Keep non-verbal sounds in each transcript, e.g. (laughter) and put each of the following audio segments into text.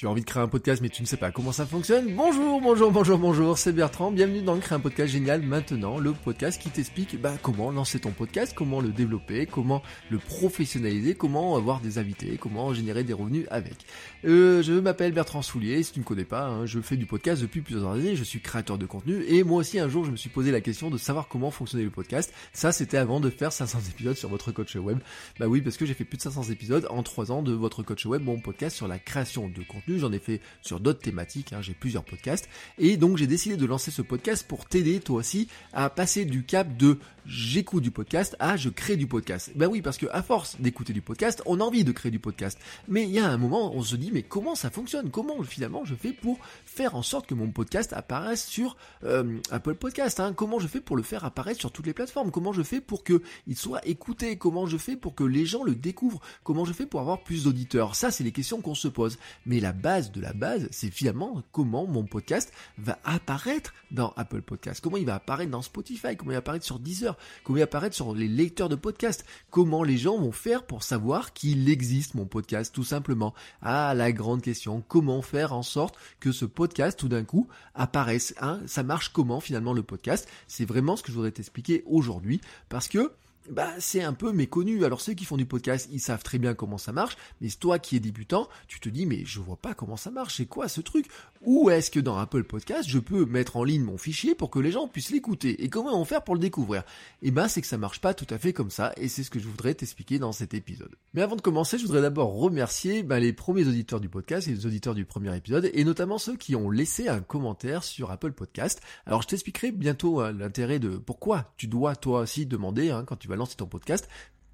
Tu as envie de créer un podcast mais tu ne sais pas comment ça fonctionne Bonjour, bonjour, bonjour, bonjour, c'est Bertrand, bienvenue dans Créer un podcast génial maintenant, le podcast qui t'explique bah, comment lancer ton podcast, comment le développer, comment le professionnaliser, comment avoir des invités, comment générer des revenus avec. Euh, je m'appelle Bertrand Soulier, si tu ne connais pas, hein, je fais du podcast depuis plusieurs années, je suis créateur de contenu et moi aussi un jour je me suis posé la question de savoir comment fonctionnait le podcast. Ça c'était avant de faire 500 épisodes sur votre coach web. Bah oui, parce que j'ai fait plus de 500 épisodes en 3 ans de votre coach web, mon podcast sur la création de contenu j'en ai fait sur d'autres thématiques, hein, j'ai plusieurs podcasts, et donc j'ai décidé de lancer ce podcast pour t'aider toi aussi à passer du cap de j'écoute du podcast à je crée du podcast. Ben oui, parce que à force d'écouter du podcast, on a envie de créer du podcast. Mais il y a un moment, on se dit mais comment ça fonctionne? Comment finalement je fais pour faire en sorte que mon podcast apparaisse sur euh, Apple Podcast hein? Comment je fais pour le faire apparaître sur toutes les plateformes? Comment je fais pour que il soit écouté? Comment je fais pour que les gens le découvrent? Comment je fais pour avoir plus d'auditeurs? Ça, c'est les questions qu'on se pose. Mais la base de la base, c'est finalement comment mon podcast va apparaître dans Apple Podcast. Comment il va apparaître dans Spotify? Comment il va apparaître sur Deezer? Comment il va apparaître sur les lecteurs de podcast Comment les gens vont faire pour savoir qu'il existe mon podcast tout simplement? Ah, la grande question. Comment faire en sorte que ce podcast tout d'un coup apparaisse hein? Ça marche comment finalement le podcast? C'est vraiment ce que je voudrais t'expliquer aujourd'hui parce que bah c'est un peu méconnu. Alors ceux qui font du podcast, ils savent très bien comment ça marche, mais toi qui es débutant, tu te dis mais je vois pas comment ça marche, c'est quoi ce truc? Ou est-ce que dans Apple Podcast, je peux mettre en ligne mon fichier pour que les gens puissent l'écouter? Et comment on faire pour le découvrir? Eh ben c'est que ça marche pas tout à fait comme ça et c'est ce que je voudrais t'expliquer dans cet épisode. Mais avant de commencer, je voudrais d'abord remercier bah, les premiers auditeurs du podcast et les auditeurs du premier épisode et notamment ceux qui ont laissé un commentaire sur Apple Podcast. Alors je t'expliquerai bientôt hein, l'intérêt de pourquoi tu dois toi aussi demander hein, quand tu vas lancer ton podcast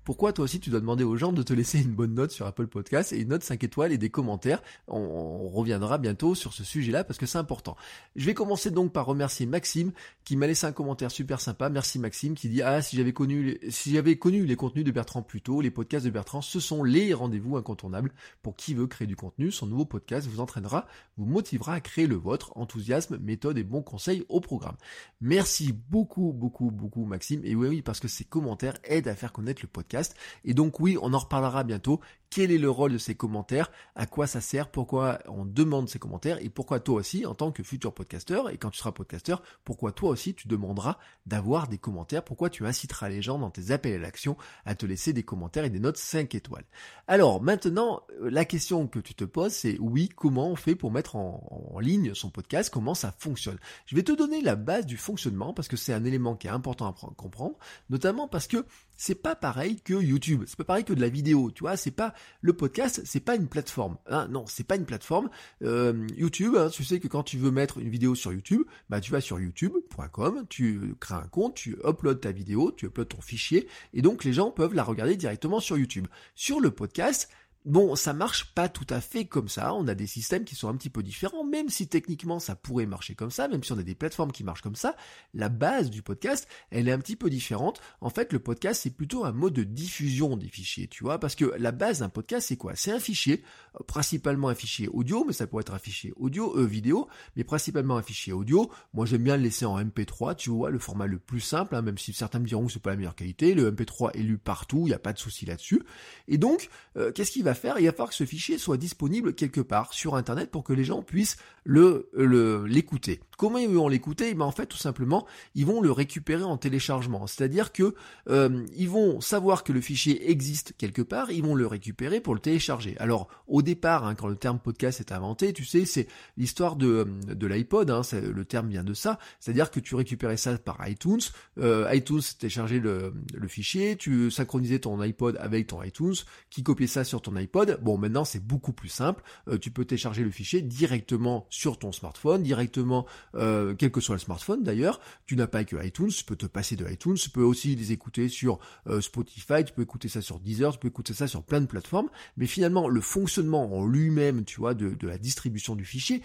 pourquoi toi aussi tu dois demander aux gens de te laisser une bonne note sur Apple Podcast et une note 5 étoiles et des commentaires? On, reviendra bientôt sur ce sujet-là parce que c'est important. Je vais commencer donc par remercier Maxime qui m'a laissé un commentaire super sympa. Merci Maxime qui dit ah si j'avais connu si j'avais connu les contenus de Bertrand plus tôt, les podcasts de Bertrand, ce sont les rendez-vous incontournables pour qui veut créer du contenu. Son nouveau podcast vous entraînera, vous motivera à créer le vôtre. Enthousiasme, méthode et bons conseils au programme. Merci beaucoup beaucoup beaucoup Maxime et oui oui parce que ces commentaires aident à faire connaître le podcast et donc oui, on en reparlera bientôt quel est le rôle de ces commentaires, à quoi ça sert, pourquoi on demande ces commentaires et pourquoi toi aussi, en tant que futur podcasteur, et quand tu seras podcasteur, pourquoi toi aussi tu demanderas d'avoir des commentaires, pourquoi tu inciteras les gens dans tes appels à l'action à te laisser des commentaires et des notes 5 étoiles. Alors maintenant, euh, la question que tu te poses, c'est oui, comment on fait pour mettre en, en ligne son podcast, comment ça fonctionne? Je vais te donner la base du fonctionnement parce que c'est un élément qui est important à comprendre, notamment parce que c'est pas pareil que YouTube, c'est pas pareil que de la vidéo, tu vois, c'est pas le podcast, c'est pas une plateforme. Hein, non, c'est pas une plateforme. Euh, YouTube, hein, tu sais que quand tu veux mettre une vidéo sur YouTube, bah tu vas sur youtube.com, tu crées un compte, tu uploads ta vidéo, tu uploads ton fichier, et donc les gens peuvent la regarder directement sur YouTube. Sur le podcast, Bon, ça marche pas tout à fait comme ça, on a des systèmes qui sont un petit peu différents, même si techniquement ça pourrait marcher comme ça, même si on a des plateformes qui marchent comme ça, la base du podcast, elle est un petit peu différente. En fait, le podcast, c'est plutôt un mode de diffusion des fichiers, tu vois, parce que la base d'un podcast, c'est quoi? C'est un fichier, principalement un fichier audio, mais ça pourrait être un fichier audio, euh, vidéo, mais principalement un fichier audio. Moi, j'aime bien le laisser en MP3, tu vois, le format le plus simple, hein, même si certains me diront que c'est pas la meilleure qualité, le MP3 est lu partout, il n'y a pas de souci là-dessus. Et donc, euh, qu'est-ce qu'il va faire, il va falloir que ce fichier soit disponible quelque part sur Internet pour que les gens puissent le l'écouter. Comment ils vont l'écouter? Ben En fait, tout simplement, ils vont le récupérer en téléchargement. C'est-à-dire que euh, ils vont savoir que le fichier existe quelque part, ils vont le récupérer pour le télécharger. Alors, au départ, hein, quand le terme podcast est inventé, tu sais, c'est l'histoire de, de l'iPod, hein, le terme vient de ça. C'est-à-dire que tu récupérais ça par iTunes, euh, iTunes téléchargeait le, le fichier, tu synchronisais ton iPod avec ton iTunes, qui copiait ça sur ton iPod. Bon, maintenant, c'est beaucoup plus simple. Euh, tu peux télécharger le fichier directement sur ton smartphone, directement euh, quel que soit le smartphone d'ailleurs. Tu n'as pas que iTunes, tu peux te passer de iTunes, tu peux aussi les écouter sur euh, Spotify, tu peux écouter ça sur Deezer, tu peux écouter ça sur plein de plateformes. Mais finalement, le fonctionnement en lui-même, tu vois, de, la distribution du fichier,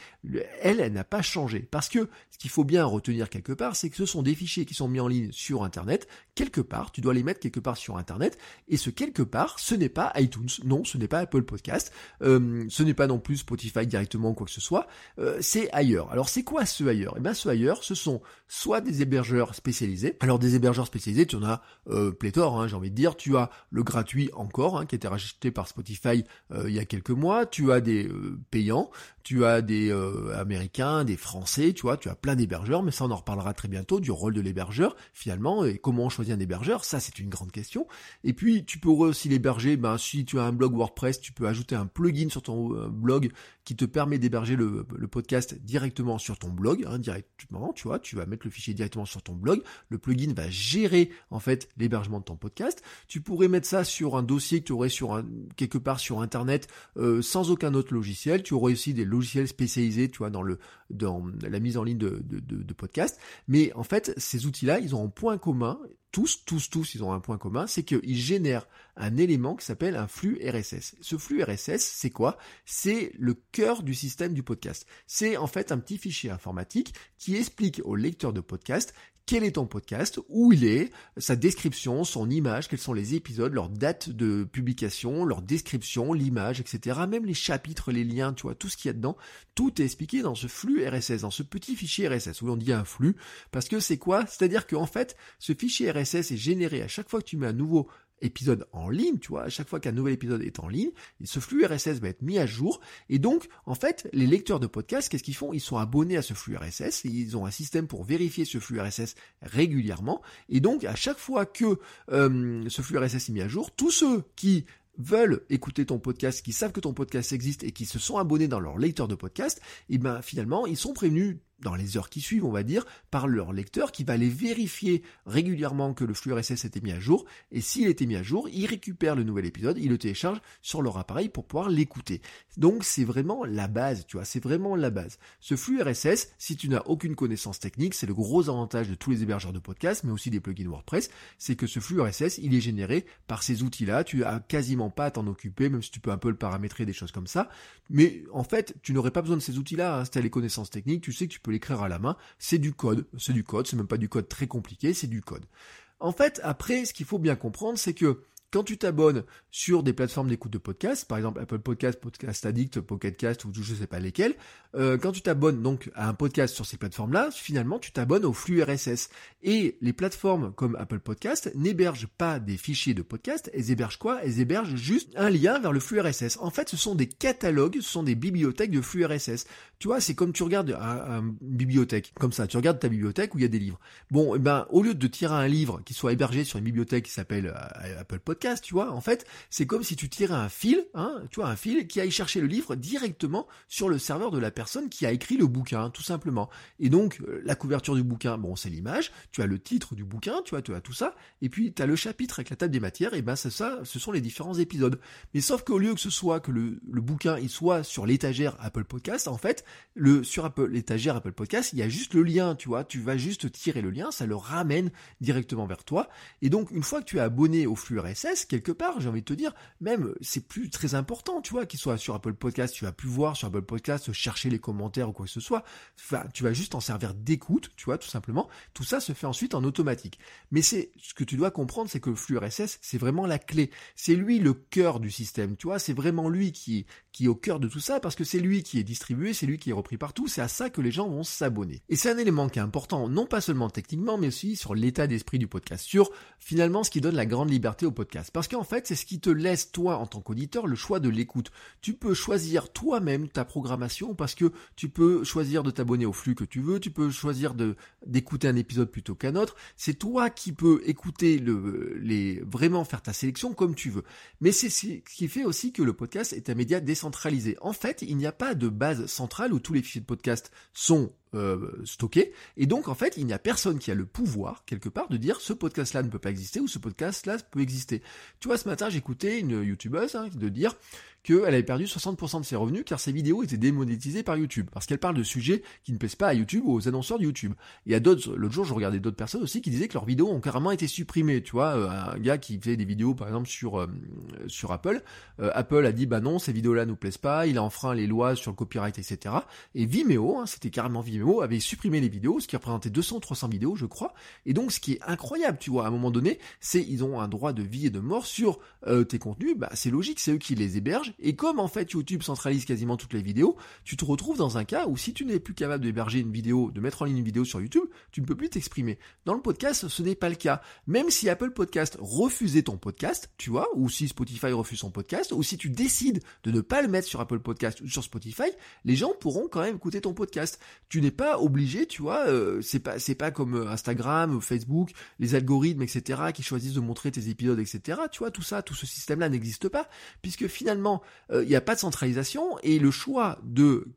elle, elle n'a pas changé. Parce que ce qu'il faut bien retenir quelque part, c'est que ce sont des fichiers qui sont mis en ligne sur Internet. Quelque part, tu dois les mettre quelque part sur Internet. Et ce quelque part, ce n'est pas iTunes. Non, ce n'est pas Apple Podcast, euh, ce n'est pas non plus Spotify directement ou quoi que ce soit, euh, c'est ailleurs. Alors c'est quoi ce ailleurs? Eh bien ce ailleurs, ce sont soit des hébergeurs spécialisés. Alors des hébergeurs spécialisés, tu en as euh, pléthore, hein, j'ai envie de dire. Tu as le gratuit encore, hein, qui a été racheté par Spotify il y a quelques mois. Tu as des payants, tu as des américains, des français, tu vois, tu as plein d'hébergeurs, mais ça on en reparlera très bientôt du rôle de l'hébergeur finalement et comment on choisit un hébergeur. Ça c'est une grande question. Et puis tu pourrais aussi l'héberger. Ben si tu as un blog WordPress, tu peux ajouter un plugin sur ton blog qui te permet d'héberger le, podcast directement sur ton blog, hein, directement, tu vois, tu vas mettre le fichier directement sur ton blog, le plugin va gérer en fait l'hébergement de ton podcast. Tu pourrais mettre ça sur un dossier que tu aurais sur un, quelque part sur internet euh, sans aucun autre logiciel. Tu aurais aussi des logiciels spécialisés, tu vois, dans le dans la mise en ligne de, de, de, de podcast. Mais en fait, ces outils-là, ils ont un point commun tous, tous, tous, ils ont un point commun, c'est qu'ils génèrent un élément qui s'appelle un flux RSS. Ce flux RSS, c'est quoi? C'est le cœur du système du podcast. C'est en fait un petit fichier informatique qui explique au lecteur de podcast quel est ton podcast, où il est, sa description, son image, quels sont les épisodes, leur date de publication, leur description, l'image, etc. Même les chapitres, les liens, tu vois, tout ce qu'il y a dedans, tout est expliqué dans ce flux RSS, dans ce petit fichier RSS, où on dit un flux, parce que c'est quoi? C'est-à-dire qu'en fait, ce fichier RSS est généré à chaque fois que tu mets un nouveau épisode en ligne, tu vois, à chaque fois qu'un nouvel épisode est en ligne, ce flux RSS va être mis à jour. Et donc, en fait, les lecteurs de podcasts, qu'est-ce qu'ils font? Ils sont abonnés à ce flux RSS ils ont un système pour vérifier ce flux RSS régulièrement. Et donc, à chaque fois que euh, ce flux RSS est mis à jour, tous ceux qui veulent écouter ton podcast, qui savent que ton podcast existe et qui se sont abonnés dans leur lecteur de podcast, et eh ben finalement, ils sont prévenus dans les heures qui suivent, on va dire, par leur lecteur qui va aller vérifier régulièrement que le flux RSS était mis à jour. Et s'il était mis à jour, il récupère le nouvel épisode, il le télécharge sur leur appareil pour pouvoir l'écouter. Donc c'est vraiment la base, tu vois, c'est vraiment la base. Ce flux RSS, si tu n'as aucune connaissance technique, c'est le gros avantage de tous les hébergeurs de podcasts, mais aussi des plugins WordPress, c'est que ce flux RSS, il est généré par ces outils-là. Tu as quasiment pas à t'en occuper, même si tu peux un peu le paramétrer, des choses comme ça. Mais en fait, tu n'aurais pas besoin de ces outils-là. Hein. Si tu as les connaissances techniques, tu sais que tu peux l'écrire à la main. C'est du code, c'est du code, c'est même pas du code très compliqué, c'est du code. En fait, après, ce qu'il faut bien comprendre, c'est que quand tu t'abonnes sur des plateformes d'écoute de podcast, par exemple Apple Podcast, Podcast Addict, Pocket Cast ou je sais pas lesquels, euh, quand tu t'abonnes donc à un podcast sur ces plateformes-là, finalement tu t'abonnes au flux RSS. Et les plateformes comme Apple Podcast n'hébergent pas des fichiers de podcast, elles hébergent quoi? Elles hébergent juste un lien vers le flux RSS. En fait, ce sont des catalogues, ce sont des bibliothèques de flux RSS. Tu vois, c'est comme tu regardes une bibliothèque, comme ça, tu regardes ta bibliothèque où il y a des livres. Bon, eh ben au lieu de tirer un livre qui soit hébergé sur une bibliothèque qui s'appelle euh, Apple Podcast, tu vois. En fait, c'est comme si tu tirais un fil, hein, tu vois, un fil qui aille chercher le livre directement sur le serveur de la personne qui a écrit le bouquin, tout simplement. Et donc, euh, la couverture du bouquin, bon, c'est l'image, tu as le titre du bouquin, tu vois, tu as tout ça, et puis tu as le chapitre avec la table des matières, et ben c'est ça, ce sont les différents épisodes. Mais sauf qu'au lieu que ce soit que le, le bouquin il soit sur l'étagère Apple Podcast, en fait, le sur Apple l'étagère Apple Podcast, il y a juste le lien, tu vois, tu vas juste tirer le lien, ça le ramène directement vers toi. Et donc, une fois que tu es abonné au flux RSS, quelque part, j'ai envie de te dire, même c'est plus très important, tu vois, qu'il soit sur Apple Podcast, tu vas plus voir sur Apple Podcast chercher les commentaires ou quoi que ce soit. Enfin, tu vas juste en servir d'écoute, tu vois, tout simplement. Tout ça se fait ensuite en automatique. Mais c'est ce que tu dois comprendre, c'est que le flux RSS, c'est vraiment la clé. C'est lui le cœur du système, tu vois, c'est vraiment lui qui qui est au cœur de tout ça parce que c'est lui qui est distribué, c'est lui qui est repris partout, c'est à ça que les gens vont s'abonner. Et c'est un élément qui est important, non pas seulement techniquement, mais aussi sur l'état d'esprit du podcast, sur finalement ce qui donne la grande liberté au podcast. Parce qu'en fait, c'est ce qui te laisse, toi, en tant qu'auditeur, le choix de l'écoute. Tu peux choisir toi-même ta programmation parce que tu peux choisir de t'abonner au flux que tu veux, tu peux choisir d'écouter un épisode plutôt qu'un autre. C'est toi qui peux écouter le, les, vraiment faire ta sélection comme tu veux. Mais c'est ce qui fait aussi que le podcast est un média décentralisé. En fait, il n'y a pas de base centrale où tous les fichiers de podcast sont euh, stocké. Et donc, en fait, il n'y a personne qui a le pouvoir, quelque part, de dire ce podcast-là ne peut pas exister ou ce podcast-là peut exister. Tu vois, ce matin, j'écoutais une youtubeuse hein, de dire qu'elle avait perdu 60% de ses revenus car ses vidéos étaient démonétisées par YouTube. Parce qu'elle parle de sujets qui ne plaisent pas à YouTube ou aux annonceurs de YouTube. Y a d'autres, l'autre jour, je regardais d'autres personnes aussi qui disaient que leurs vidéos ont carrément été supprimées. Tu vois, euh, un gars qui faisait des vidéos, par exemple, sur, euh, sur Apple. Euh, Apple a dit, bah non, ces vidéos-là nous plaisent pas, il a enfreint les lois sur le copyright, etc. Et Vimeo, hein, c'était carrément Vimeo, avait supprimé les vidéos, ce qui représentait 200 300 vidéos, je crois. Et donc, ce qui est incroyable, tu vois, à un moment donné, c'est ils ont un droit de vie et de mort sur tes contenus. Bah, c'est logique, c'est eux qui les hébergent. Et comme en fait YouTube centralise quasiment toutes les vidéos, tu te retrouves dans un cas où si tu n'es plus capable d'héberger une vidéo, de mettre en ligne une vidéo sur YouTube, tu ne peux plus t'exprimer. Dans le podcast, ce n'est pas le cas. Même si Apple Podcast refusait ton podcast, tu vois, ou si Spotify refuse son podcast, ou si tu décides de ne pas le mettre sur Apple Podcast ou sur Spotify, les gens pourront quand même écouter ton podcast. Tu n'es pas obligé, tu vois, euh, c'est pas c'est pas comme euh, Instagram, Facebook, les algorithmes, etc., qui choisissent de montrer tes épisodes, etc. Tu vois, tout ça, tout ce système-là n'existe pas, puisque finalement, euh, il n'y a pas de centralisation et le choix de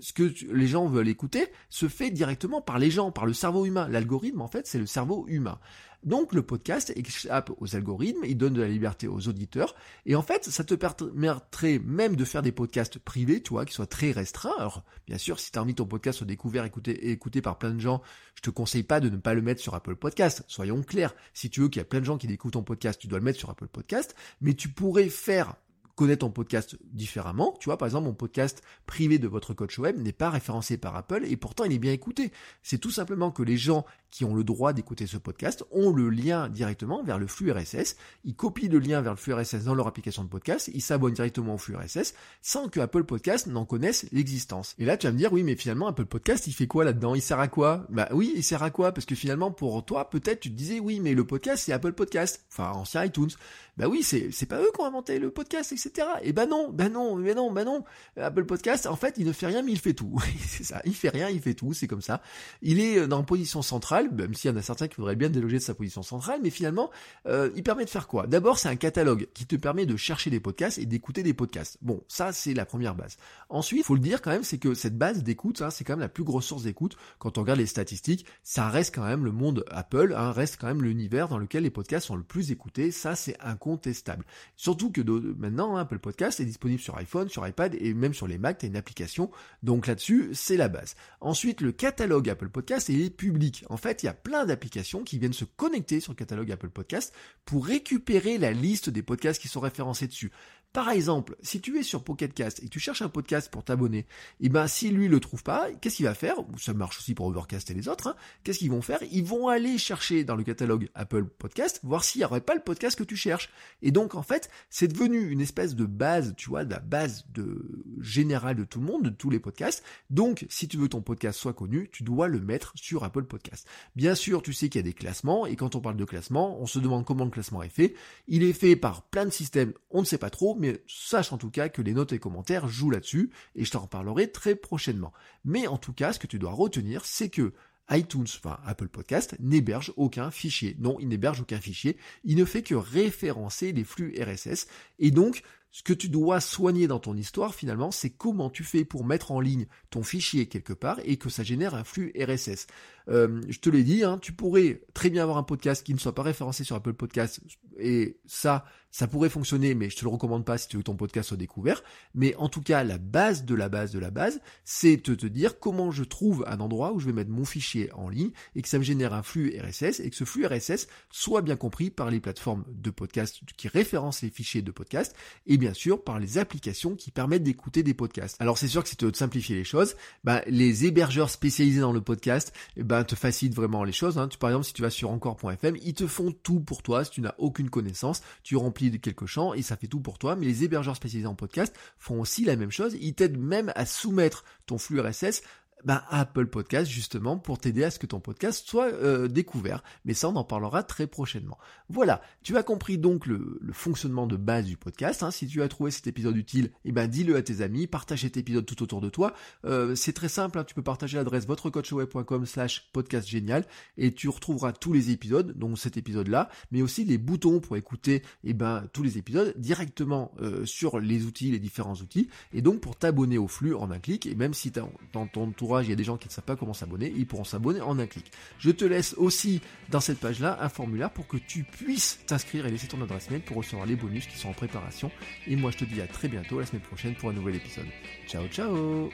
ce que les gens veulent écouter se fait directement par les gens, par le cerveau humain. L'algorithme, en fait, c'est le cerveau humain. Donc le podcast échappe aux algorithmes, il donne de la liberté aux auditeurs, et en fait, ça te permettrait même de faire des podcasts privés, tu vois, qui soient très restreints. Alors, bien sûr, si tu as envie ton podcast soit découvert écouté, écouté par plein de gens, je te conseille pas de ne pas le mettre sur Apple Podcast. Soyons clairs. Si tu veux qu'il y a plein de gens qui découvrent ton podcast, tu dois le mettre sur Apple Podcast, mais tu pourrais faire connaître ton podcast différemment. Tu vois, par exemple, mon podcast privé de votre coach web n'est pas référencé par Apple et pourtant il est bien écouté. C'est tout simplement que les gens qui ont le droit d'écouter ce podcast ont le lien directement vers le flux RSS. Ils copient le lien vers le flux RSS dans leur application de podcast, ils s'abonnent directement au flux RSS sans que Apple Podcast n'en connaisse l'existence. Et là, tu vas me dire, oui, mais finalement, Apple Podcast, il fait quoi là-dedans? Il sert à quoi? Bah oui, il sert à quoi? Parce que finalement, pour toi, peut-être, tu te disais, oui, mais le podcast, c'est Apple Podcast, enfin, ancien iTunes. Bah oui, c'est, c'est pas eux qui ont inventé le podcast, etc. Et bah non, bah non, mais non, bah non. Apple Podcast, en fait, il ne fait rien, mais il fait tout. (laughs) c'est ça, il fait rien, il fait tout, c'est comme ça. Il est dans position centrale, même s'il y en a certains qui voudraient bien déloger de sa position centrale, mais finalement, euh, il permet de faire quoi? D'abord, c'est un catalogue qui te permet de chercher des podcasts et d'écouter des podcasts. Bon, ça, c'est la première base. Ensuite, il faut le dire quand même, c'est que cette base d'écoute, hein, c'est quand même la plus grosse source d'écoute. Quand on regarde les statistiques, ça reste quand même le monde Apple, hein, reste quand même l'univers dans lequel les podcasts sont le plus écoutés. Ça, c'est incontestable. Surtout que maintenant, hein, Apple Podcast est disponible sur iPhone, sur iPad et même sur les Mac, tu as une application. Donc là-dessus, c'est la base. Ensuite, le catalogue Apple Podcast est public. En fait, il y a plein d'applications qui viennent se connecter sur le catalogue Apple Podcast pour récupérer la liste des podcasts qui sont référencés dessus. Par exemple, si tu es sur Pocketcast et tu cherches un podcast pour t'abonner, et eh ben si lui le trouve pas, qu'est-ce qu'il va faire? Ça marche aussi pour Overcast et les autres. Hein. qu'est-ce qu'ils vont faire? Ils vont aller chercher dans le catalogue Apple Podcast, voir s'il n'y aurait pas le podcast que tu cherches. Et donc en fait, c'est devenu une espèce de base, tu vois, la base de générale de tout le monde, de tous les podcasts. Donc si tu veux ton podcast soit connu, tu dois le mettre sur Apple Podcast. Bien sûr, tu sais qu'il y a des classements et quand on parle de classement, on se demande comment le classement est fait. Il est fait par plein de systèmes, on ne sait pas trop sache en tout cas que les notes et commentaires jouent là-dessus, et je t'en reparlerai très prochainement. Mais en tout cas, ce que tu dois retenir, c'est que iTunes, enfin Apple Podcast, n'héberge aucun fichier. Non, il n'héberge aucun fichier. Il ne fait que référencer les flux RSS. Et donc, ce que tu dois soigner dans ton histoire, finalement, c'est comment tu fais pour mettre en ligne ton fichier quelque part et que ça génère un flux RSS. Euh, je te l'ai dit, hein, tu pourrais très bien avoir un podcast qui ne soit pas référencé sur Apple Podcast et ça, ça pourrait fonctionner, mais je te le recommande pas si tu veux que ton podcast soit découvert. Mais en tout cas, la base de la base de la base, c'est de te dire comment je trouve un endroit où je vais mettre mon fichier en ligne et que ça me génère un flux RSS et que ce flux RSS soit bien compris par les plateformes de podcast qui référencent les fichiers de podcast et bien sûr par les applications qui permettent d'écouter des podcasts. Alors c'est sûr que si tu veux te simplifier les choses, bah, les hébergeurs spécialisés dans le podcast bah, te facilitent vraiment les choses. Hein. Par exemple, si tu vas sur encore.fm, ils te font tout pour toi si tu n'as aucune connaissance, tu remplis quelques champs et ça fait tout pour toi. Mais les hébergeurs spécialisés en podcast font aussi la même chose. Ils t'aident même à soumettre ton flux RSS bah, Apple Podcast justement pour t'aider à ce que ton podcast soit euh, découvert. Mais ça, on en parlera très prochainement. Voilà, tu as compris donc le, fonctionnement de base du podcast. Hein. Si tu as trouvé cet épisode utile, eh ben dis-le à tes amis, partage cet épisode tout autour de toi. Euh, c'est très simple, hein. tu peux partager l'adresse votrecoachweb.com slash podcast génial et tu retrouveras tous les épisodes, donc cet épisode-là, mais aussi les boutons pour écouter eh ben, tous les épisodes directement euh, sur les outils, les différents outils, et donc pour t'abonner au flux en un clic, et même si dans ton entourage il y a des gens qui ne savent pas comment s'abonner, ils pourront s'abonner en un clic. Je te laisse aussi dans cette page-là un formulaire pour que tu puisses t'inscrire et laisser ton adresse mail pour recevoir les bonus qui sont en préparation. Et moi je te dis à très bientôt la semaine prochaine pour un nouvel épisode. Ciao ciao